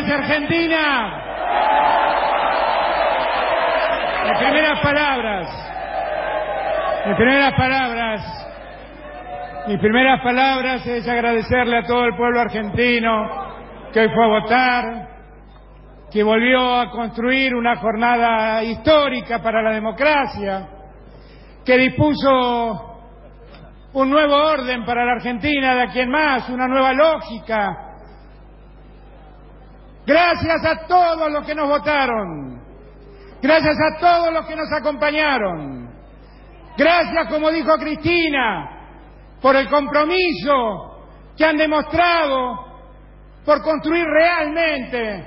es Argentina. Mis primeras palabras, mis primeras palabras, mis primeras palabras es agradecerle a todo el pueblo argentino que hoy fue a votar, que volvió a construir una jornada histórica para la democracia, que dispuso un nuevo orden para la Argentina de aquí en más, una nueva lógica. Gracias a todos los que nos votaron, gracias a todos los que nos acompañaron, gracias, como dijo Cristina, por el compromiso que han demostrado por construir realmente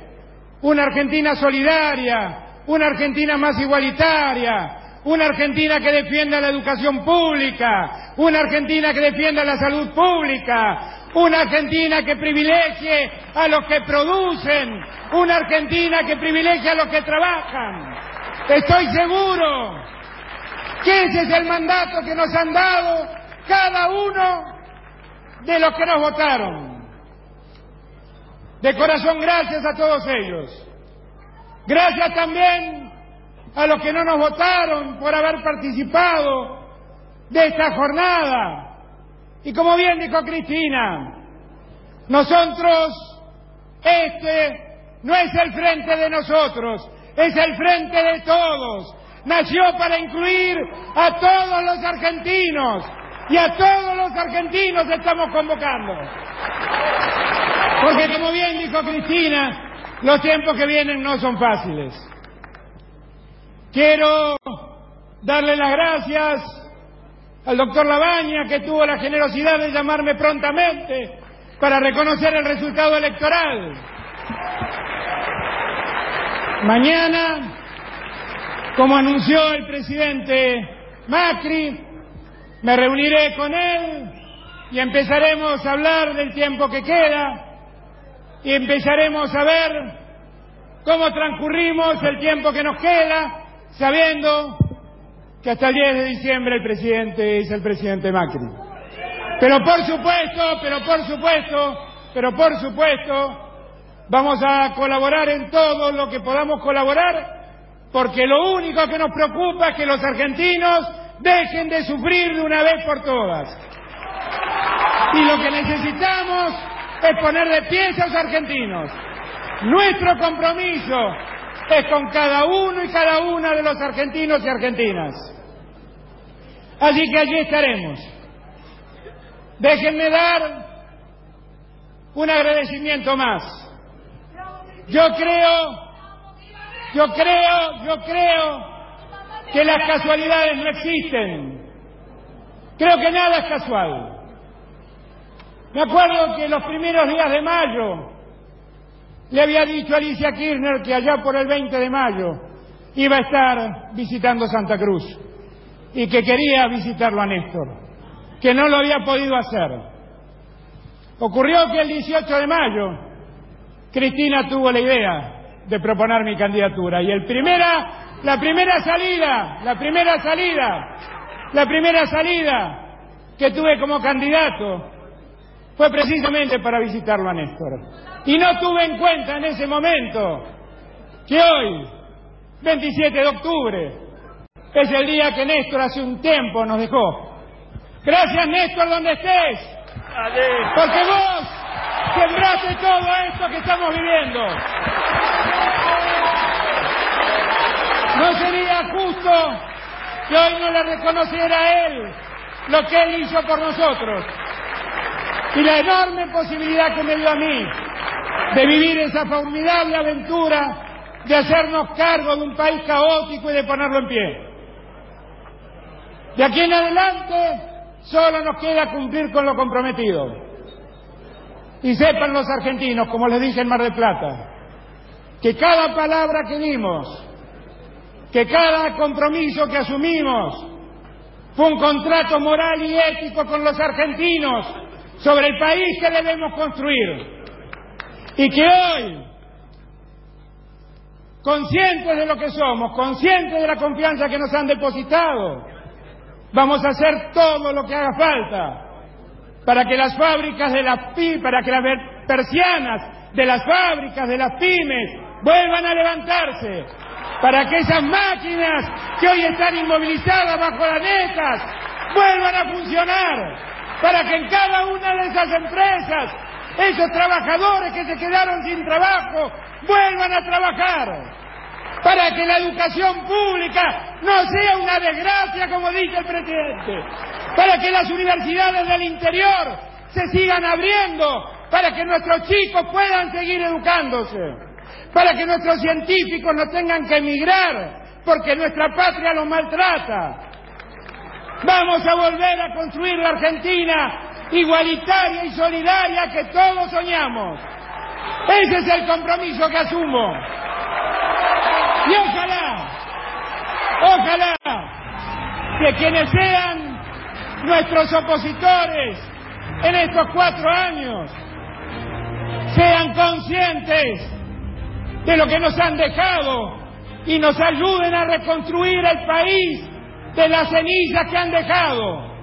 una Argentina solidaria, una Argentina más igualitaria, una Argentina que defienda la educación pública, una Argentina que defienda la salud pública, una Argentina que privilegie a los que producen, una Argentina que privilegie a los que trabajan. Estoy seguro que ese es el mandato que nos han dado cada uno de los que nos votaron. De corazón, gracias a todos ellos. Gracias también a los que no nos votaron por haber participado de esta jornada. Y como bien dijo Cristina, nosotros, este no es el frente de nosotros, es el frente de todos. Nació para incluir a todos los argentinos y a todos los argentinos estamos convocando. Porque como bien dijo Cristina, los tiempos que vienen no son fáciles. Quiero darle las gracias al doctor Labaña, que tuvo la generosidad de llamarme prontamente para reconocer el resultado electoral. Mañana, como anunció el presidente Macri, me reuniré con él y empezaremos a hablar del tiempo que queda y empezaremos a ver cómo transcurrimos el tiempo que nos queda, sabiendo que hasta el 10 de diciembre el presidente es el presidente Macri. Pero por supuesto, pero por supuesto, pero por supuesto, vamos a colaborar en todo lo que podamos colaborar, porque lo único que nos preocupa es que los argentinos dejen de sufrir de una vez por todas. Y lo que necesitamos es poner de pie a los argentinos. Nuestro compromiso es con cada uno y cada una de los argentinos y argentinas. Así que allí estaremos. Déjenme dar un agradecimiento más. Yo creo, yo creo, yo creo que las casualidades no existen. Creo que nada es casual. Me acuerdo que los primeros días de mayo le había dicho a Alicia Kirchner que allá por el 20 de mayo iba a estar visitando Santa Cruz y que quería visitarlo a Néstor, que no lo había podido hacer. Ocurrió que el 18 de mayo Cristina tuvo la idea de proponer mi candidatura y el primera, la primera salida, la primera salida, la primera salida que tuve como candidato fue precisamente para visitarlo a Néstor. Y no tuve en cuenta en ese momento que hoy, 27 de octubre, es el día que Néstor hace un tiempo nos dejó. Gracias Néstor donde estés, porque vos sembraste todo esto que estamos viviendo. No sería justo que hoy no le reconociera a él lo que él hizo por nosotros y la enorme posibilidad que me dio a mí de vivir esa formidable aventura de hacernos cargo de un país caótico y de ponerlo en pie. De aquí en adelante solo nos queda cumplir con lo comprometido. Y sepan los argentinos, como les dije en Mar del Plata, que cada palabra que dimos, que cada compromiso que asumimos, fue un contrato moral y ético con los argentinos sobre el país que debemos construir. Y que hoy, conscientes de lo que somos, conscientes de la confianza que nos han depositado, vamos a hacer todo lo que haga falta para que las fábricas de la PI, para que la, persianas de las fábricas, de las pymes, vuelvan a levantarse, para que esas máquinas que hoy están inmovilizadas bajo las netas vuelvan a funcionar, para que en cada una de esas empresas esos trabajadores que se quedaron sin trabajo vuelvan a trabajar, para que la educación pública no sea una desgracia, como dice el presidente, para que las universidades del interior se sigan abriendo, para que nuestros chicos puedan seguir educándose, para que nuestros científicos no tengan que emigrar, porque nuestra patria los maltrata. Vamos a volver a construir la Argentina igualitaria y solidaria que todos soñamos. Ese es el compromiso que asumo. Y ojalá, ojalá que quienes sean nuestros opositores en estos cuatro años sean conscientes de lo que nos han dejado y nos ayuden a reconstruir el país de las cenizas que han dejado.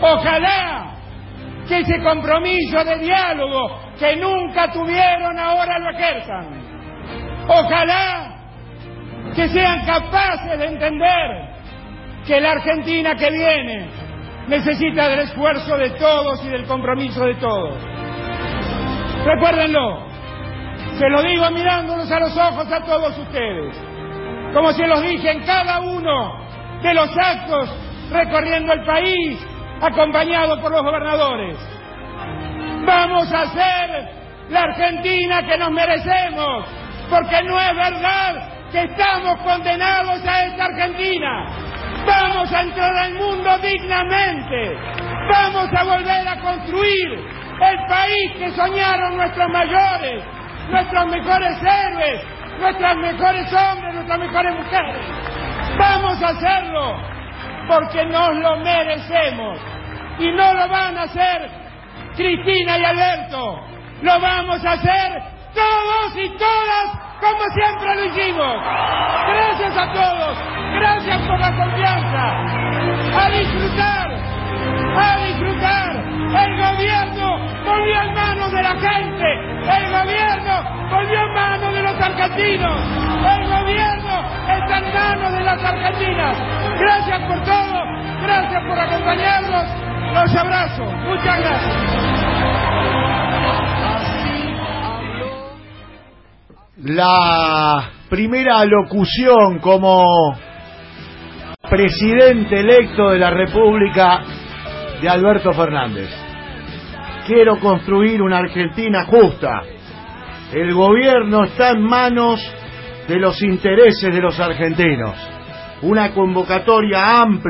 Ojalá que ese compromiso de diálogo que nunca tuvieron ahora lo ejerzan. Ojalá que sean capaces de entender que la Argentina que viene necesita del esfuerzo de todos y del compromiso de todos. Recuérdenlo, se lo digo mirándonos a los ojos a todos ustedes, como se los dije en cada uno de los actos recorriendo el país, acompañado por los gobernadores. Vamos a ser la Argentina que nos merecemos, porque no es verdad que estamos condenados a esta Argentina. Vamos a entrar al mundo dignamente. Vamos a volver a construir el país que soñaron nuestros mayores, nuestros mejores héroes, nuestras mejores hombres, nuestras mejores mujeres. Vamos a hacerlo porque nos lo merecemos. Y no lo van a hacer Cristina y Alberto. Lo vamos a hacer todos y todas como siempre lo hicimos. Gracias a todos. Gracias por la confianza. A disfrutar. A disfrutar. El gobierno volvió en manos de la gente. El gobierno volvió en manos de los argentinos. El gobierno está en manos de las argentinas. Gracias por todo. Gracias por acompañarnos. Los abrazo. Muchas gracias. la primera locución como presidente electo de la República de Alberto Fernández. Quiero construir una Argentina justa. El gobierno está en manos de los intereses de los argentinos. Una convocatoria amplia